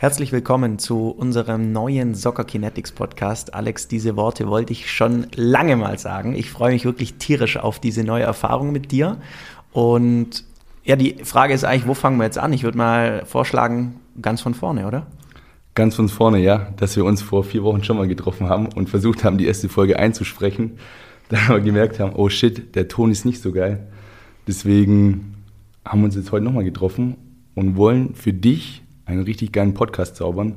Herzlich willkommen zu unserem neuen Soccer Kinetics Podcast. Alex, diese Worte wollte ich schon lange mal sagen. Ich freue mich wirklich tierisch auf diese neue Erfahrung mit dir. Und ja, die Frage ist eigentlich, wo fangen wir jetzt an? Ich würde mal vorschlagen, ganz von vorne, oder? Ganz von vorne, ja, dass wir uns vor vier Wochen schon mal getroffen haben und versucht haben, die erste Folge einzusprechen. Dann wir gemerkt haben, oh shit, der Ton ist nicht so geil. Deswegen haben wir uns jetzt heute nochmal getroffen und wollen für dich einen richtig geilen Podcast zaubern.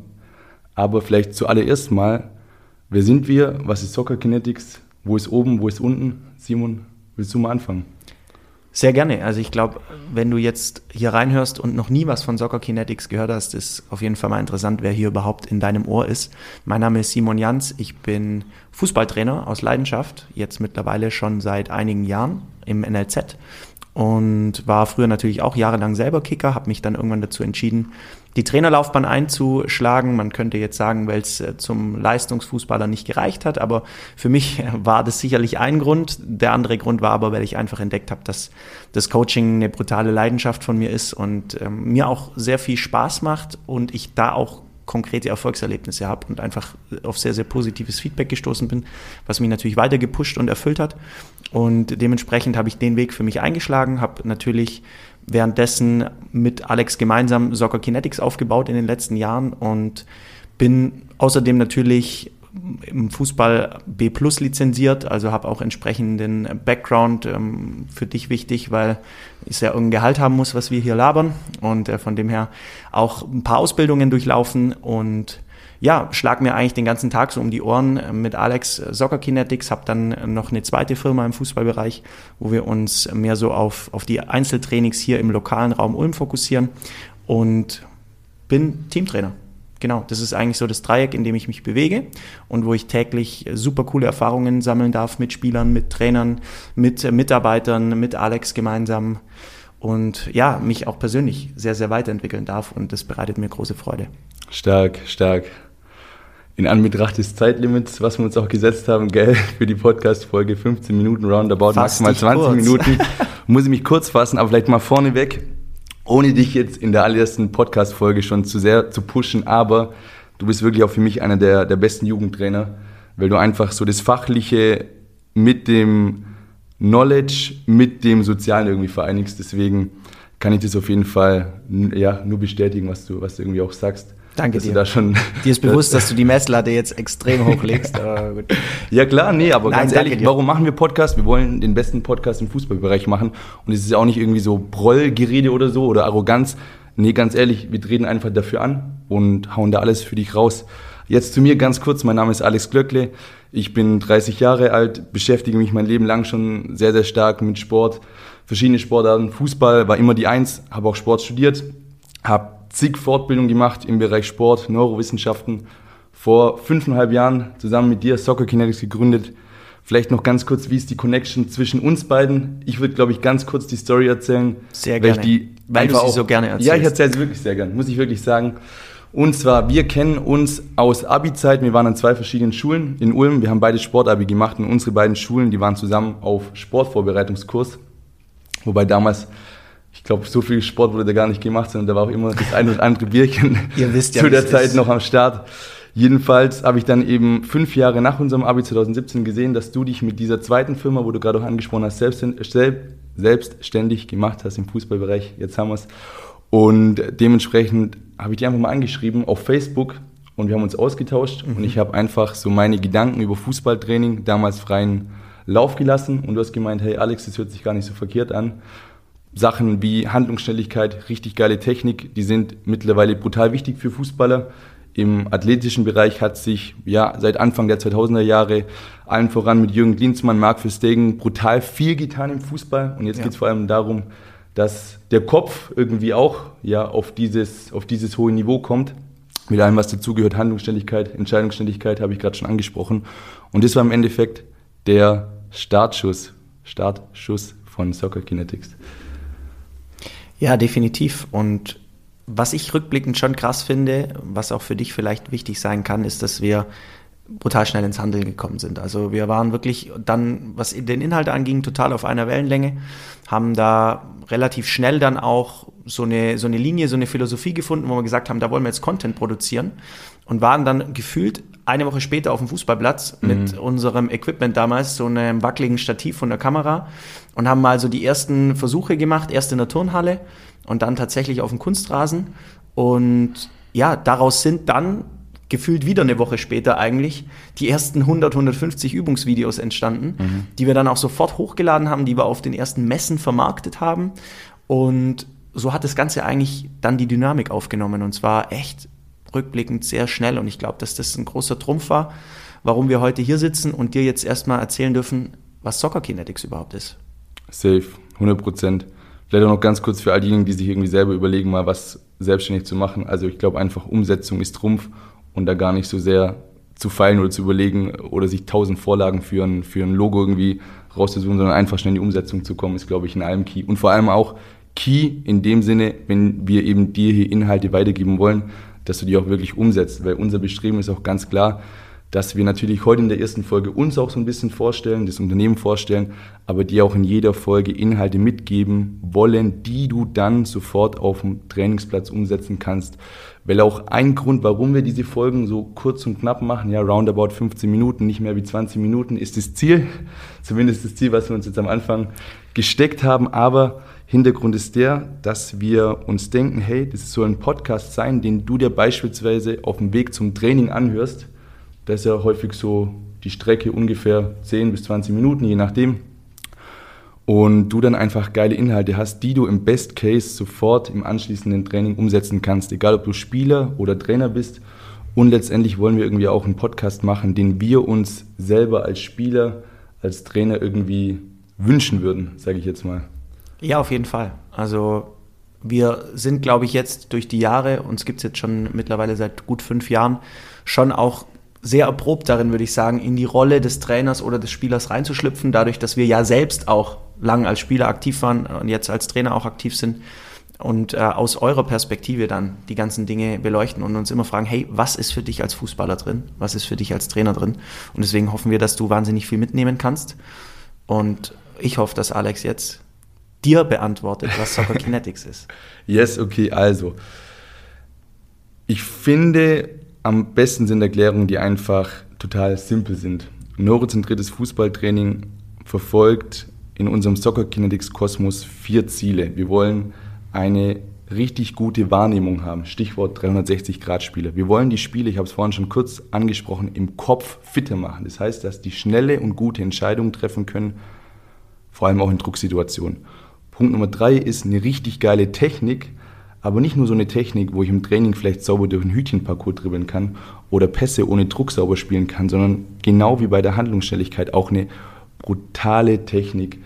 Aber vielleicht zuallererst mal, wer sind wir? Was ist Soccer Kinetics? Wo ist oben? Wo ist unten? Simon, willst du mal anfangen? Sehr gerne. Also ich glaube, wenn du jetzt hier reinhörst und noch nie was von Soccer Kinetics gehört hast, ist auf jeden Fall mal interessant, wer hier überhaupt in deinem Ohr ist. Mein Name ist Simon Jans. Ich bin Fußballtrainer aus Leidenschaft, jetzt mittlerweile schon seit einigen Jahren im NLZ und war früher natürlich auch jahrelang selber Kicker, habe mich dann irgendwann dazu entschieden, die Trainerlaufbahn einzuschlagen. Man könnte jetzt sagen, weil es äh, zum Leistungsfußballer nicht gereicht hat, aber für mich war das sicherlich ein Grund. Der andere Grund war aber, weil ich einfach entdeckt habe, dass das Coaching eine brutale Leidenschaft von mir ist und ähm, mir auch sehr viel Spaß macht und ich da auch konkrete Erfolgserlebnisse habe und einfach auf sehr, sehr positives Feedback gestoßen bin, was mich natürlich weiter gepusht und erfüllt hat. Und dementsprechend habe ich den Weg für mich eingeschlagen, habe natürlich währenddessen mit Alex gemeinsam Soccer Kinetics aufgebaut in den letzten Jahren und bin außerdem natürlich im Fußball B Plus lizenziert, also habe auch entsprechenden Background ähm, für dich wichtig, weil ich ja irgendein Gehalt haben muss, was wir hier labern. Und äh, von dem her auch ein paar Ausbildungen durchlaufen. Und ja, schlag mir eigentlich den ganzen Tag so um die Ohren äh, mit Alex äh, Soccer Kinetics, habe dann noch eine zweite Firma im Fußballbereich, wo wir uns mehr so auf, auf die Einzeltrainings hier im lokalen Raum Ulm fokussieren. Und bin Teamtrainer. Genau, das ist eigentlich so das Dreieck, in dem ich mich bewege und wo ich täglich super coole Erfahrungen sammeln darf mit Spielern, mit Trainern, mit Mitarbeitern, mit Alex gemeinsam und ja, mich auch persönlich sehr, sehr weiterentwickeln darf und das bereitet mir große Freude. Stark, stark. In Anbetracht des Zeitlimits, was wir uns auch gesetzt haben, gell, für die Podcast-Folge 15 Minuten roundabout, Fast maximal 20 kurz. Minuten, muss ich mich kurz fassen, aber vielleicht mal vorneweg ohne dich jetzt in der allerersten Podcast-Folge schon zu sehr zu pushen, aber du bist wirklich auch für mich einer der, der besten Jugendtrainer, weil du einfach so das Fachliche mit dem Knowledge, mit dem Sozialen irgendwie vereinigst. Deswegen kann ich das auf jeden Fall ja, nur bestätigen, was du, was du irgendwie auch sagst. Danke dir. Da schon dir ist bewusst, dass du die Messlatte jetzt extrem hochlegst. ja klar, nee, aber Nein, ganz ehrlich, warum machen wir Podcast? Wir wollen den besten Podcast im Fußballbereich machen und es ist ja auch nicht irgendwie so Brollgerede oder so oder Arroganz. Nee, ganz ehrlich, wir treten einfach dafür an und hauen da alles für dich raus. Jetzt zu mir ganz kurz, mein Name ist Alex Glöckle, ich bin 30 Jahre alt, beschäftige mich mein Leben lang schon sehr, sehr stark mit Sport, verschiedene Sportarten, Fußball war immer die Eins, habe auch Sport studiert, habe zig Fortbildungen gemacht im Bereich Sport, Neurowissenschaften. Vor fünfeinhalb Jahren zusammen mit dir Soccer Kinetics gegründet. Vielleicht noch ganz kurz, wie ist die Connection zwischen uns beiden? Ich würde, glaube ich, ganz kurz die Story erzählen. Sehr gerne. Weil, die weil du sie auch, so gerne erzählst. Ja, ich erzähle sie wirklich sehr gerne, muss ich wirklich sagen. Und zwar, wir kennen uns aus Abi-Zeiten. Wir waren an zwei verschiedenen Schulen in Ulm. Wir haben beide Sportabi gemacht und unsere beiden Schulen, die waren zusammen auf Sportvorbereitungskurs. Wobei damals ich glaube, so viel Sport wurde da gar nicht gemacht, sondern da war auch immer das ein oder andere Bierchen Ihr wisst ja, zu der Zeit ist. noch am Start. Jedenfalls habe ich dann eben fünf Jahre nach unserem Abi 2017 gesehen, dass du dich mit dieser zweiten Firma, wo du gerade auch angesprochen hast, selbstständig gemacht hast im Fußballbereich. Jetzt haben wir es. Und dementsprechend habe ich dich einfach mal angeschrieben auf Facebook und wir haben uns ausgetauscht mhm. und ich habe einfach so meine Gedanken über Fußballtraining damals freien Lauf gelassen und du hast gemeint, hey Alex, das hört sich gar nicht so verkehrt an. Sachen wie Handlungsschnelligkeit, richtig geile Technik, die sind mittlerweile brutal wichtig für Fußballer. Im athletischen Bereich hat sich ja seit Anfang der 2000er Jahre allen voran mit Jürgen Klinsmann, Marc Verstegen brutal viel getan im Fußball. Und jetzt ja. geht es vor allem darum, dass der Kopf irgendwie auch ja auf dieses, auf dieses hohe Niveau kommt. Mit allem, was dazugehört, Handlungsständigkeit, Entscheidungsständigkeit, habe ich gerade schon angesprochen. Und das war im Endeffekt der Startschuss, Startschuss von Soccer Kinetics. Ja, definitiv. Und was ich rückblickend schon krass finde, was auch für dich vielleicht wichtig sein kann, ist, dass wir brutal schnell ins Handeln gekommen sind. Also wir waren wirklich dann, was den Inhalt anging, total auf einer Wellenlänge, haben da relativ schnell dann auch so eine, so eine Linie, so eine Philosophie gefunden, wo wir gesagt haben, da wollen wir jetzt Content produzieren und waren dann gefühlt eine Woche später auf dem Fußballplatz mhm. mit unserem Equipment damals, so einem wackeligen Stativ von der Kamera und haben mal so die ersten Versuche gemacht, erst in der Turnhalle und dann tatsächlich auf dem Kunstrasen und ja, daraus sind dann gefühlt wieder eine Woche später eigentlich die ersten 100, 150 Übungsvideos entstanden, mhm. die wir dann auch sofort hochgeladen haben, die wir auf den ersten Messen vermarktet haben. Und so hat das Ganze eigentlich dann die Dynamik aufgenommen und zwar echt rückblickend sehr schnell. Und ich glaube, dass das ein großer Trumpf war, warum wir heute hier sitzen und dir jetzt erstmal erzählen dürfen, was Soccer Kinetics überhaupt ist. Safe, 100 Prozent. Vielleicht auch noch ganz kurz für all diejenigen, die sich irgendwie selber überlegen, mal was selbstständig zu machen. Also ich glaube einfach, Umsetzung ist Trumpf und da gar nicht so sehr zu feilen oder zu überlegen oder sich tausend Vorlagen für ein, für ein Logo irgendwie rauszusuchen, sondern einfach schnell in die Umsetzung zu kommen, ist, glaube ich, in allem Key. Und vor allem auch Key in dem Sinne, wenn wir eben dir hier Inhalte weitergeben wollen, dass du die auch wirklich umsetzt. Weil unser Bestreben ist auch ganz klar, dass wir natürlich heute in der ersten Folge uns auch so ein bisschen vorstellen, das Unternehmen vorstellen, aber dir auch in jeder Folge Inhalte mitgeben wollen, die du dann sofort auf dem Trainingsplatz umsetzen kannst. Weil auch ein Grund, warum wir diese Folgen so kurz und knapp machen, ja, roundabout 15 Minuten, nicht mehr wie 20 Minuten, ist das Ziel. Zumindest das Ziel, was wir uns jetzt am Anfang gesteckt haben. Aber Hintergrund ist der, dass wir uns denken, hey, das soll ein Podcast sein, den du dir beispielsweise auf dem Weg zum Training anhörst. Das ist ja häufig so die Strecke ungefähr 10 bis 20 Minuten, je nachdem. Und du dann einfach geile Inhalte hast, die du im Best Case sofort im anschließenden Training umsetzen kannst, egal ob du Spieler oder Trainer bist. Und letztendlich wollen wir irgendwie auch einen Podcast machen, den wir uns selber als Spieler, als Trainer irgendwie wünschen würden, sage ich jetzt mal. Ja, auf jeden Fall. Also wir sind, glaube ich, jetzt durch die Jahre, uns gibt es jetzt schon mittlerweile seit gut fünf Jahren, schon auch sehr erprobt darin, würde ich sagen, in die Rolle des Trainers oder des Spielers reinzuschlüpfen, dadurch, dass wir ja selbst auch lang als Spieler aktiv waren und jetzt als Trainer auch aktiv sind und äh, aus eurer Perspektive dann die ganzen Dinge beleuchten und uns immer fragen, hey, was ist für dich als Fußballer drin? Was ist für dich als Trainer drin? Und deswegen hoffen wir, dass du wahnsinnig viel mitnehmen kannst. Und ich hoffe, dass Alex jetzt dir beantwortet, was Soccer Kinetics ist. Yes, okay, also. Ich finde, am besten sind Erklärungen, die einfach total simpel sind. Neurozentriertes Fußballtraining verfolgt in unserem Soccer Kinetics Kosmos vier Ziele. Wir wollen eine richtig gute Wahrnehmung haben. Stichwort 360-Grad-Spiele. Wir wollen die Spiele, ich habe es vorhin schon kurz angesprochen, im Kopf fitter machen. Das heißt, dass die schnelle und gute Entscheidungen treffen können, vor allem auch in Drucksituationen. Punkt Nummer drei ist eine richtig geile Technik, aber nicht nur so eine Technik, wo ich im Training vielleicht sauber durch einen Hütchenparcours dribbeln kann oder Pässe ohne Druck sauber spielen kann, sondern genau wie bei der Handlungsschnelligkeit auch eine brutale Technik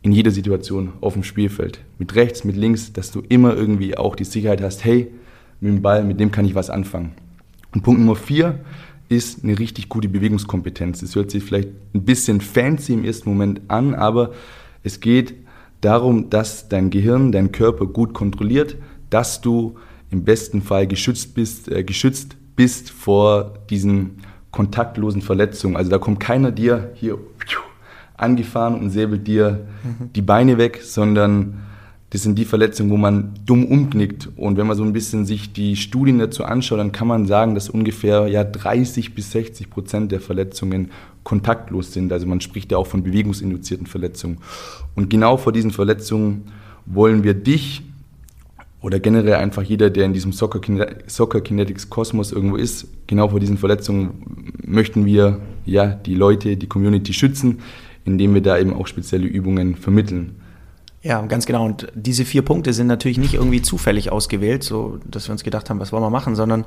in jeder Situation auf dem Spielfeld. Mit rechts, mit links, dass du immer irgendwie auch die Sicherheit hast, hey, mit dem Ball, mit dem kann ich was anfangen. Und Punkt Nummer vier ist eine richtig gute Bewegungskompetenz. Das hört sich vielleicht ein bisschen fancy im ersten Moment an, aber es geht darum, dass dein Gehirn, dein Körper gut kontrolliert, dass du im besten Fall geschützt bist, äh, geschützt bist vor diesen kontaktlosen Verletzungen. Also da kommt keiner dir hier angefahren und säbelt dir mhm. die Beine weg, sondern das sind die Verletzungen, wo man dumm umknickt. Und wenn man so ein bisschen sich die Studien dazu anschaut, dann kann man sagen, dass ungefähr ja 30 bis 60 Prozent der Verletzungen kontaktlos sind. Also man spricht ja auch von bewegungsinduzierten Verletzungen. Und genau vor diesen Verletzungen wollen wir dich oder generell einfach jeder, der in diesem Soccer, Kinetics Kosmos irgendwo ist, genau vor diesen Verletzungen möchten wir ja die Leute, die Community schützen, indem wir da eben auch spezielle Übungen vermitteln. Ja, ganz genau. Und diese vier Punkte sind natürlich nicht irgendwie zufällig ausgewählt, so dass wir uns gedacht haben, was wollen wir machen, sondern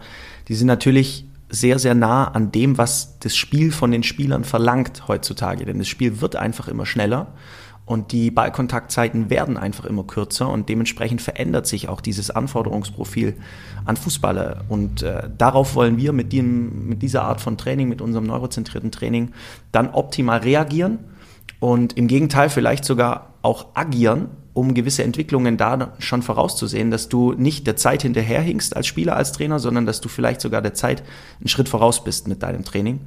die sind natürlich sehr, sehr nah an dem, was das Spiel von den Spielern verlangt heutzutage. Denn das Spiel wird einfach immer schneller und die Ballkontaktzeiten werden einfach immer kürzer und dementsprechend verändert sich auch dieses Anforderungsprofil an Fußballer. Und äh, darauf wollen wir mit, dem, mit dieser Art von Training, mit unserem neurozentrierten Training, dann optimal reagieren und im Gegenteil vielleicht sogar auch agieren, um gewisse Entwicklungen da schon vorauszusehen, dass du nicht der Zeit hinterherhinkst als Spieler, als Trainer, sondern dass du vielleicht sogar der Zeit einen Schritt voraus bist mit deinem Training.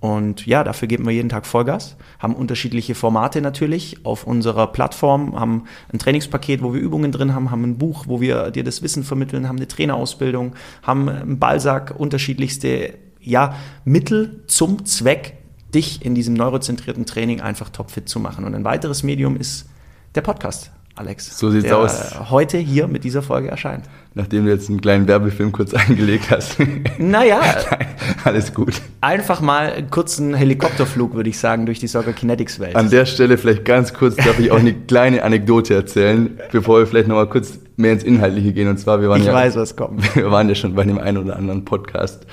Und ja, dafür geben wir jeden Tag Vollgas, haben unterschiedliche Formate natürlich auf unserer Plattform, haben ein Trainingspaket, wo wir Übungen drin haben, haben ein Buch, wo wir dir das Wissen vermitteln, haben eine Trainerausbildung, haben einen Ballsack, unterschiedlichste ja, Mittel zum Zweck, dich in diesem neurozentrierten Training einfach topfit zu machen. Und ein weiteres Medium ist der Podcast. Alex. So sieht's der aus. Heute hier mit dieser Folge erscheint. Nachdem du jetzt einen kleinen Werbefilm kurz eingelegt hast. Naja. Alles gut. Einfach mal einen kurzen Helikopterflug, würde ich sagen, durch die Soccer Kinetics Welt. An der Stelle vielleicht ganz kurz, darf ich auch eine kleine Anekdote erzählen, bevor wir vielleicht nochmal kurz mehr ins Inhaltliche gehen. Und zwar, wir waren ich ja, weiß, was kommt. Wir waren ja schon bei dem einen oder anderen Podcast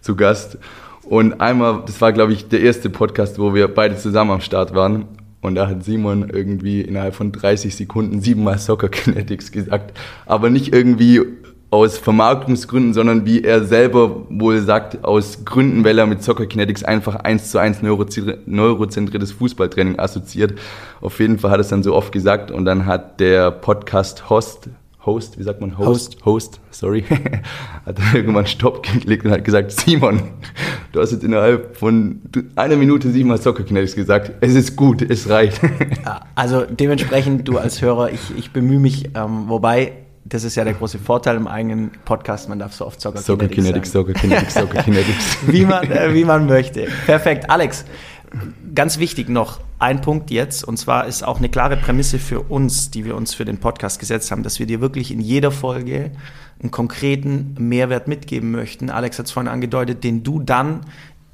zu Gast. Und einmal, das war, glaube ich, der erste Podcast, wo wir beide zusammen am Start waren. Und da hat Simon irgendwie innerhalb von 30 Sekunden siebenmal Soccer Kinetics gesagt. Aber nicht irgendwie aus Vermarktungsgründen, sondern wie er selber wohl sagt, aus Gründen, weil er mit Soccer Kinetics einfach eins zu eins neurozentriertes Fußballtraining assoziiert. Auf jeden Fall hat er es dann so oft gesagt und dann hat der Podcast-Host, Host, wie sagt man? Host, Host, Host sorry, hat irgendwann Stopp geklickt und hat gesagt, Simon, du hast jetzt innerhalb von einer Minute siebenmal Soccer Kinetics gesagt. Es ist gut, es reicht. Also dementsprechend, du als Hörer, ich, ich bemühe mich, ähm, wobei das ist ja der große Vorteil im eigenen Podcast, man darf so oft Soccer, Soccer Kinetics, Soccer Kinetics, Soccer Kinetics. wie, man, äh, wie man möchte. Perfekt. Alex, ganz wichtig noch ein Punkt jetzt, und zwar ist auch eine klare Prämisse für uns, die wir uns für den Podcast gesetzt haben, dass wir dir wirklich in jeder Folge einen konkreten Mehrwert mitgeben möchten. Alex hat es vorhin angedeutet, den du dann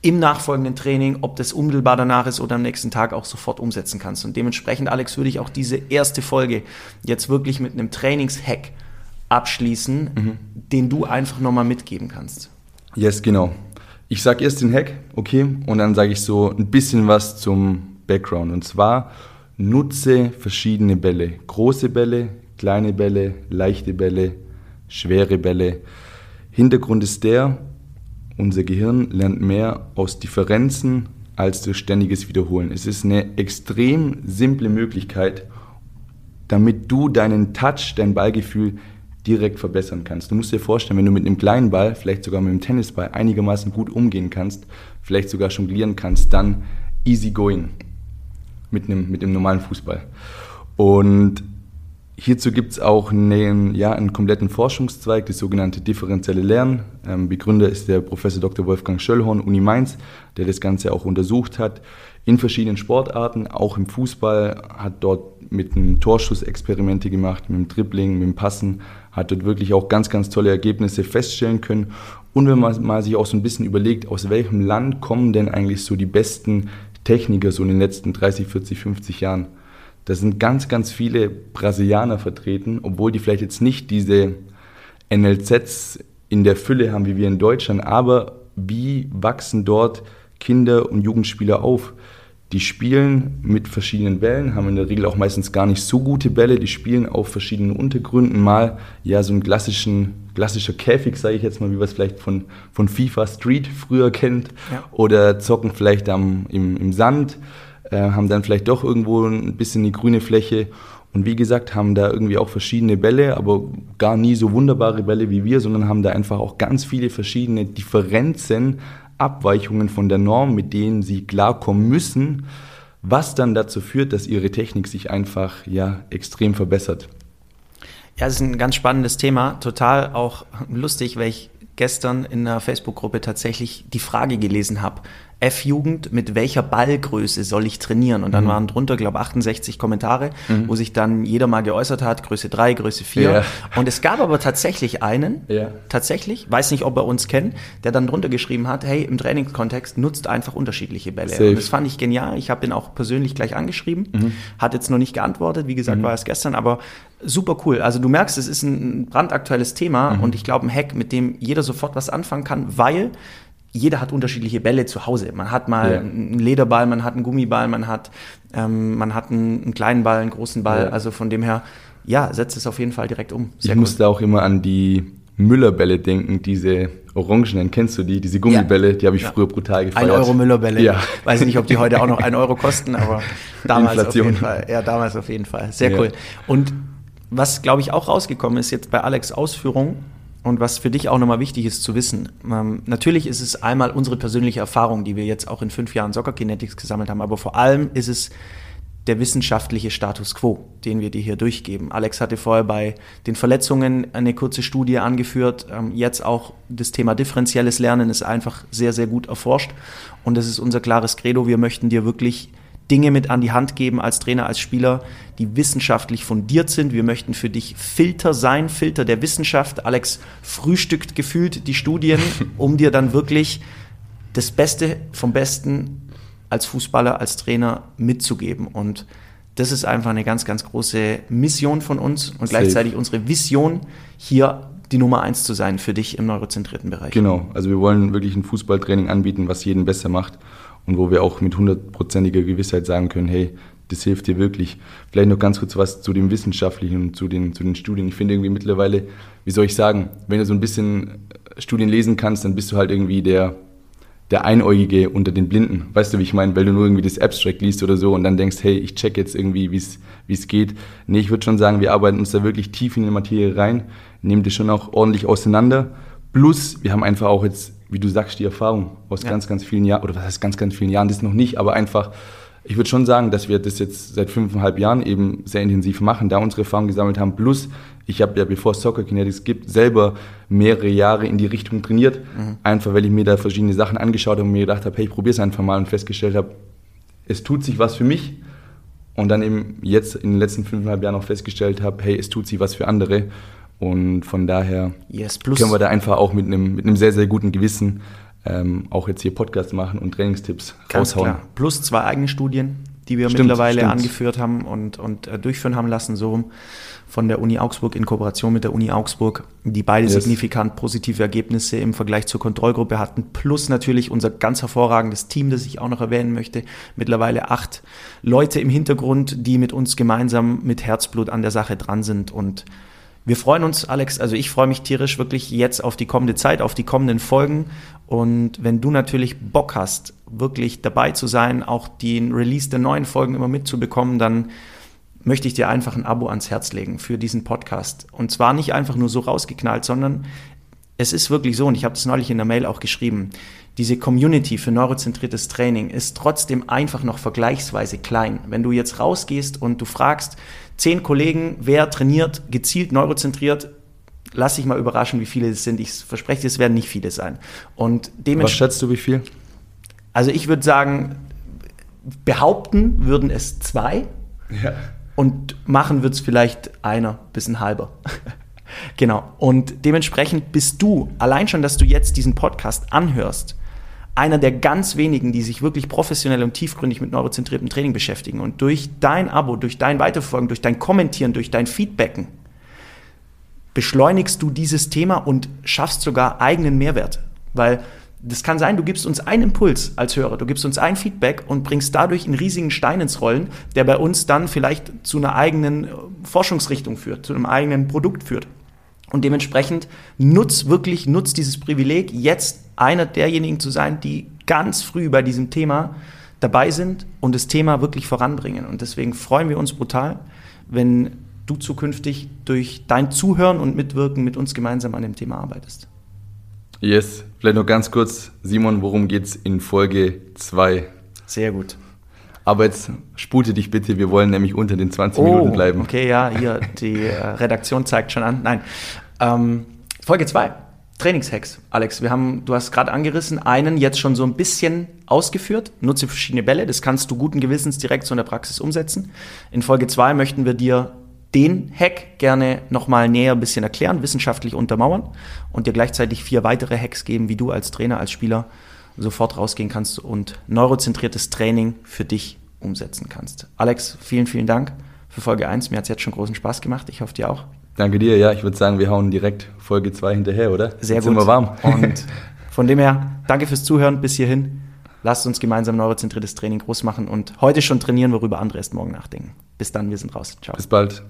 im nachfolgenden Training, ob das unmittelbar danach ist oder am nächsten Tag auch sofort umsetzen kannst. Und dementsprechend, Alex, würde ich auch diese erste Folge jetzt wirklich mit einem Trainingshack abschließen, mhm. den du einfach nochmal mitgeben kannst. Yes, genau. Ich sage erst den Hack, okay, und dann sage ich so ein bisschen was zum Background. Und zwar nutze verschiedene Bälle. Große Bälle, kleine Bälle, leichte Bälle, schwere Bälle. Hintergrund ist der, unser Gehirn lernt mehr aus Differenzen als durch ständiges Wiederholen. Es ist eine extrem simple Möglichkeit, damit du deinen Touch, dein Ballgefühl direkt verbessern kannst. Du musst dir vorstellen, wenn du mit einem kleinen Ball, vielleicht sogar mit einem Tennisball einigermaßen gut umgehen kannst, vielleicht sogar jonglieren kannst, dann easy going mit einem, mit einem normalen Fußball. Und hierzu gibt es auch einen, ja, einen kompletten Forschungszweig, das sogenannte differenzielle Lernen. Ähm, Begründer ist der Professor Dr. Wolfgang Schöllhorn, Uni Mainz, der das Ganze auch untersucht hat in verschiedenen Sportarten, auch im Fußball, hat dort mit einem Torschuss Experimente gemacht, mit dem Dribbling, mit dem Passen, hat dort wirklich auch ganz, ganz tolle Ergebnisse feststellen können. Und wenn man mal sich auch so ein bisschen überlegt, aus welchem Land kommen denn eigentlich so die besten Techniker so in den letzten 30, 40, 50 Jahren? Da sind ganz, ganz viele Brasilianer vertreten, obwohl die vielleicht jetzt nicht diese NLZs in der Fülle haben wie wir in Deutschland, aber wie wachsen dort Kinder und Jugendspieler auf? Die spielen mit verschiedenen Bällen, haben in der Regel auch meistens gar nicht so gute Bälle. Die spielen auf verschiedenen Untergründen. Mal ja so einen klassischen, klassischer Käfig, sage ich jetzt mal, wie man es vielleicht von, von FIFA Street früher kennt. Ja. Oder zocken vielleicht am, im, im Sand, äh, haben dann vielleicht doch irgendwo ein bisschen die grüne Fläche. Und wie gesagt, haben da irgendwie auch verschiedene Bälle, aber gar nie so wunderbare Bälle wie wir, sondern haben da einfach auch ganz viele verschiedene Differenzen Abweichungen von der Norm, mit denen sie klarkommen müssen, was dann dazu führt, dass ihre Technik sich einfach ja extrem verbessert. Ja, das ist ein ganz spannendes Thema, total auch lustig, weil ich gestern in einer Facebook-Gruppe tatsächlich die Frage gelesen habe, F-Jugend, mit welcher Ballgröße soll ich trainieren? Und dann mhm. waren drunter, glaube ich, 68 Kommentare, mhm. wo sich dann jeder mal geäußert hat, Größe 3, Größe 4. Ja. Und es gab aber tatsächlich einen, ja. tatsächlich, weiß nicht, ob er uns kennt, der dann drunter geschrieben hat, hey, im Trainingskontext nutzt einfach unterschiedliche Bälle. Safe. Und das fand ich genial. Ich habe den auch persönlich gleich angeschrieben, mhm. hat jetzt noch nicht geantwortet, wie gesagt, mhm. war es gestern, aber super cool. Also du merkst, es ist ein brandaktuelles Thema mhm. und ich glaube, ein Hack, mit dem jeder sofort was anfangen kann, weil jeder hat unterschiedliche Bälle zu Hause. Man hat mal ja. einen Lederball, man hat einen Gummiball, man hat, ähm, man hat einen, einen, kleinen Ball, einen großen Ball. Ja. Also von dem her, ja, setzt es auf jeden Fall direkt um. Sehr ich cool. musste auch immer an die Müllerbälle denken, diese orangenen, kennst du die? Diese Gummibälle, ja. die habe ich früher brutal gefeiert. Ein Euro Müllerbälle. Ja. Weiß ich nicht, ob die heute auch noch ein Euro kosten, aber damals Inflation. auf jeden Fall. Ja, damals auf jeden Fall. Sehr cool. Und was, glaube ich, auch rausgekommen ist jetzt bei Alex Ausführung und was für dich auch nochmal wichtig ist zu wissen. Ähm, natürlich ist es einmal unsere persönliche Erfahrung, die wir jetzt auch in fünf Jahren Soccer Kinetics gesammelt haben, aber vor allem ist es der wissenschaftliche Status quo, den wir dir hier durchgeben. Alex hatte vorher bei den Verletzungen eine kurze Studie angeführt. Ähm, jetzt auch das Thema differenzielles Lernen ist einfach sehr, sehr gut erforscht. Und das ist unser klares Credo. Wir möchten dir wirklich Dinge mit an die Hand geben als Trainer, als Spieler, die wissenschaftlich fundiert sind. Wir möchten für dich Filter sein, Filter der Wissenschaft. Alex frühstückt gefühlt die Studien, um dir dann wirklich das Beste vom Besten als Fußballer, als Trainer mitzugeben. Und das ist einfach eine ganz, ganz große Mission von uns und Safe. gleichzeitig unsere Vision, hier die Nummer eins zu sein für dich im neurozentrierten Bereich. Genau, also wir wollen wirklich ein Fußballtraining anbieten, was jeden besser macht und wo wir auch mit hundertprozentiger Gewissheit sagen können, hey, das hilft dir wirklich. Vielleicht noch ganz kurz was zu dem Wissenschaftlichen und zu den, zu den Studien. Ich finde irgendwie mittlerweile, wie soll ich sagen, wenn du so ein bisschen Studien lesen kannst, dann bist du halt irgendwie der, der Einäugige unter den Blinden. Weißt du, wie ich meine? Weil du nur irgendwie das Abstract liest oder so und dann denkst, hey, ich check jetzt irgendwie, wie es geht. Nee, ich würde schon sagen, wir arbeiten uns da wirklich tief in die Materie rein, nehmen das schon auch ordentlich auseinander. Plus, wir haben einfach auch jetzt, wie du sagst, die Erfahrung aus ja. ganz, ganz vielen Jahren, oder was heißt ganz, ganz vielen Jahren, das noch nicht, aber einfach, ich würde schon sagen, dass wir das jetzt seit fünfeinhalb Jahren eben sehr intensiv machen, da unsere Erfahrung gesammelt haben. Plus, ich habe ja, bevor es Soccer Kinetics gibt, selber mehrere Jahre in die Richtung trainiert. Mhm. Einfach, weil ich mir da verschiedene Sachen angeschaut habe und mir gedacht habe, hey, ich probiere es einfach mal und festgestellt habe, es tut sich was für mich. Und dann eben jetzt in den letzten fünfeinhalb Jahren auch festgestellt habe, hey, es tut sich was für andere. Und von daher yes, können wir da einfach auch mit einem, mit einem sehr, sehr guten Gewissen ähm, auch jetzt hier Podcasts machen und Trainingstipps Ganz raushauen. Klar. Plus zwei eigene Studien, die wir stimmt, mittlerweile stimmt. angeführt haben und, und äh, durchführen haben lassen, so von der Uni Augsburg in Kooperation mit der Uni Augsburg, die beide yes. signifikant positive Ergebnisse im Vergleich zur Kontrollgruppe hatten, plus natürlich unser ganz hervorragendes Team, das ich auch noch erwähnen möchte. Mittlerweile acht Leute im Hintergrund, die mit uns gemeinsam mit Herzblut an der Sache dran sind und wir freuen uns, Alex, also ich freue mich tierisch wirklich jetzt auf die kommende Zeit, auf die kommenden Folgen. Und wenn du natürlich Bock hast, wirklich dabei zu sein, auch den Release der neuen Folgen immer mitzubekommen, dann möchte ich dir einfach ein Abo ans Herz legen für diesen Podcast. Und zwar nicht einfach nur so rausgeknallt, sondern es ist wirklich so, und ich habe es neulich in der Mail auch geschrieben, diese Community für neurozentriertes Training ist trotzdem einfach noch vergleichsweise klein. Wenn du jetzt rausgehst und du fragst zehn Kollegen, wer trainiert gezielt neurozentriert, lass dich mal überraschen, wie viele es sind. Ich verspreche, es werden nicht viele sein. Und Was schätzt du, wie viel? Also ich würde sagen, behaupten würden es zwei. Ja. Und machen wird es vielleicht einer bis ein halber. genau. Und dementsprechend bist du, allein schon, dass du jetzt diesen Podcast anhörst, einer der ganz wenigen, die sich wirklich professionell und tiefgründig mit neurozentriertem Training beschäftigen. Und durch dein Abo, durch dein Weiterfolgen, durch dein Kommentieren, durch dein Feedbacken beschleunigst du dieses Thema und schaffst sogar eigenen Mehrwert. Weil das kann sein, du gibst uns einen Impuls als Hörer, du gibst uns ein Feedback und bringst dadurch einen riesigen Stein ins Rollen, der bei uns dann vielleicht zu einer eigenen äh, Forschungsrichtung führt, zu einem eigenen Produkt führt. Und dementsprechend nutz wirklich, nutz dieses Privileg, jetzt einer derjenigen zu sein, die ganz früh bei diesem Thema dabei sind und das Thema wirklich voranbringen. Und deswegen freuen wir uns brutal, wenn du zukünftig durch dein Zuhören und Mitwirken mit uns gemeinsam an dem Thema arbeitest. Yes, vielleicht noch ganz kurz, Simon, worum geht es in Folge 2? Sehr gut. Aber jetzt spute dich bitte, wir wollen nämlich unter den 20 oh, Minuten bleiben. Okay, ja, hier, die äh, Redaktion zeigt schon an. Nein. Ähm, Folge 2. Trainingshacks, Alex. Wir haben, du hast gerade angerissen, einen jetzt schon so ein bisschen ausgeführt. Nutze verschiedene Bälle. Das kannst du guten Gewissens direkt so in der Praxis umsetzen. In Folge 2 möchten wir dir den Hack gerne nochmal näher ein bisschen erklären, wissenschaftlich untermauern und dir gleichzeitig vier weitere Hacks geben, wie du als Trainer, als Spieler sofort rausgehen kannst und neurozentriertes Training für dich umsetzen kannst. Alex, vielen, vielen Dank für Folge 1. Mir hat es jetzt schon großen Spaß gemacht. Ich hoffe dir auch. Danke dir. Ja, ich würde sagen, wir hauen direkt Folge 2 hinterher, oder? Sehr jetzt gut. Sind wir warm. Und von dem her, danke fürs Zuhören bis hierhin. Lasst uns gemeinsam neurozentriertes Training groß machen und heute schon trainieren, worüber andere erst morgen nachdenken. Bis dann, wir sind raus. Ciao. Bis bald.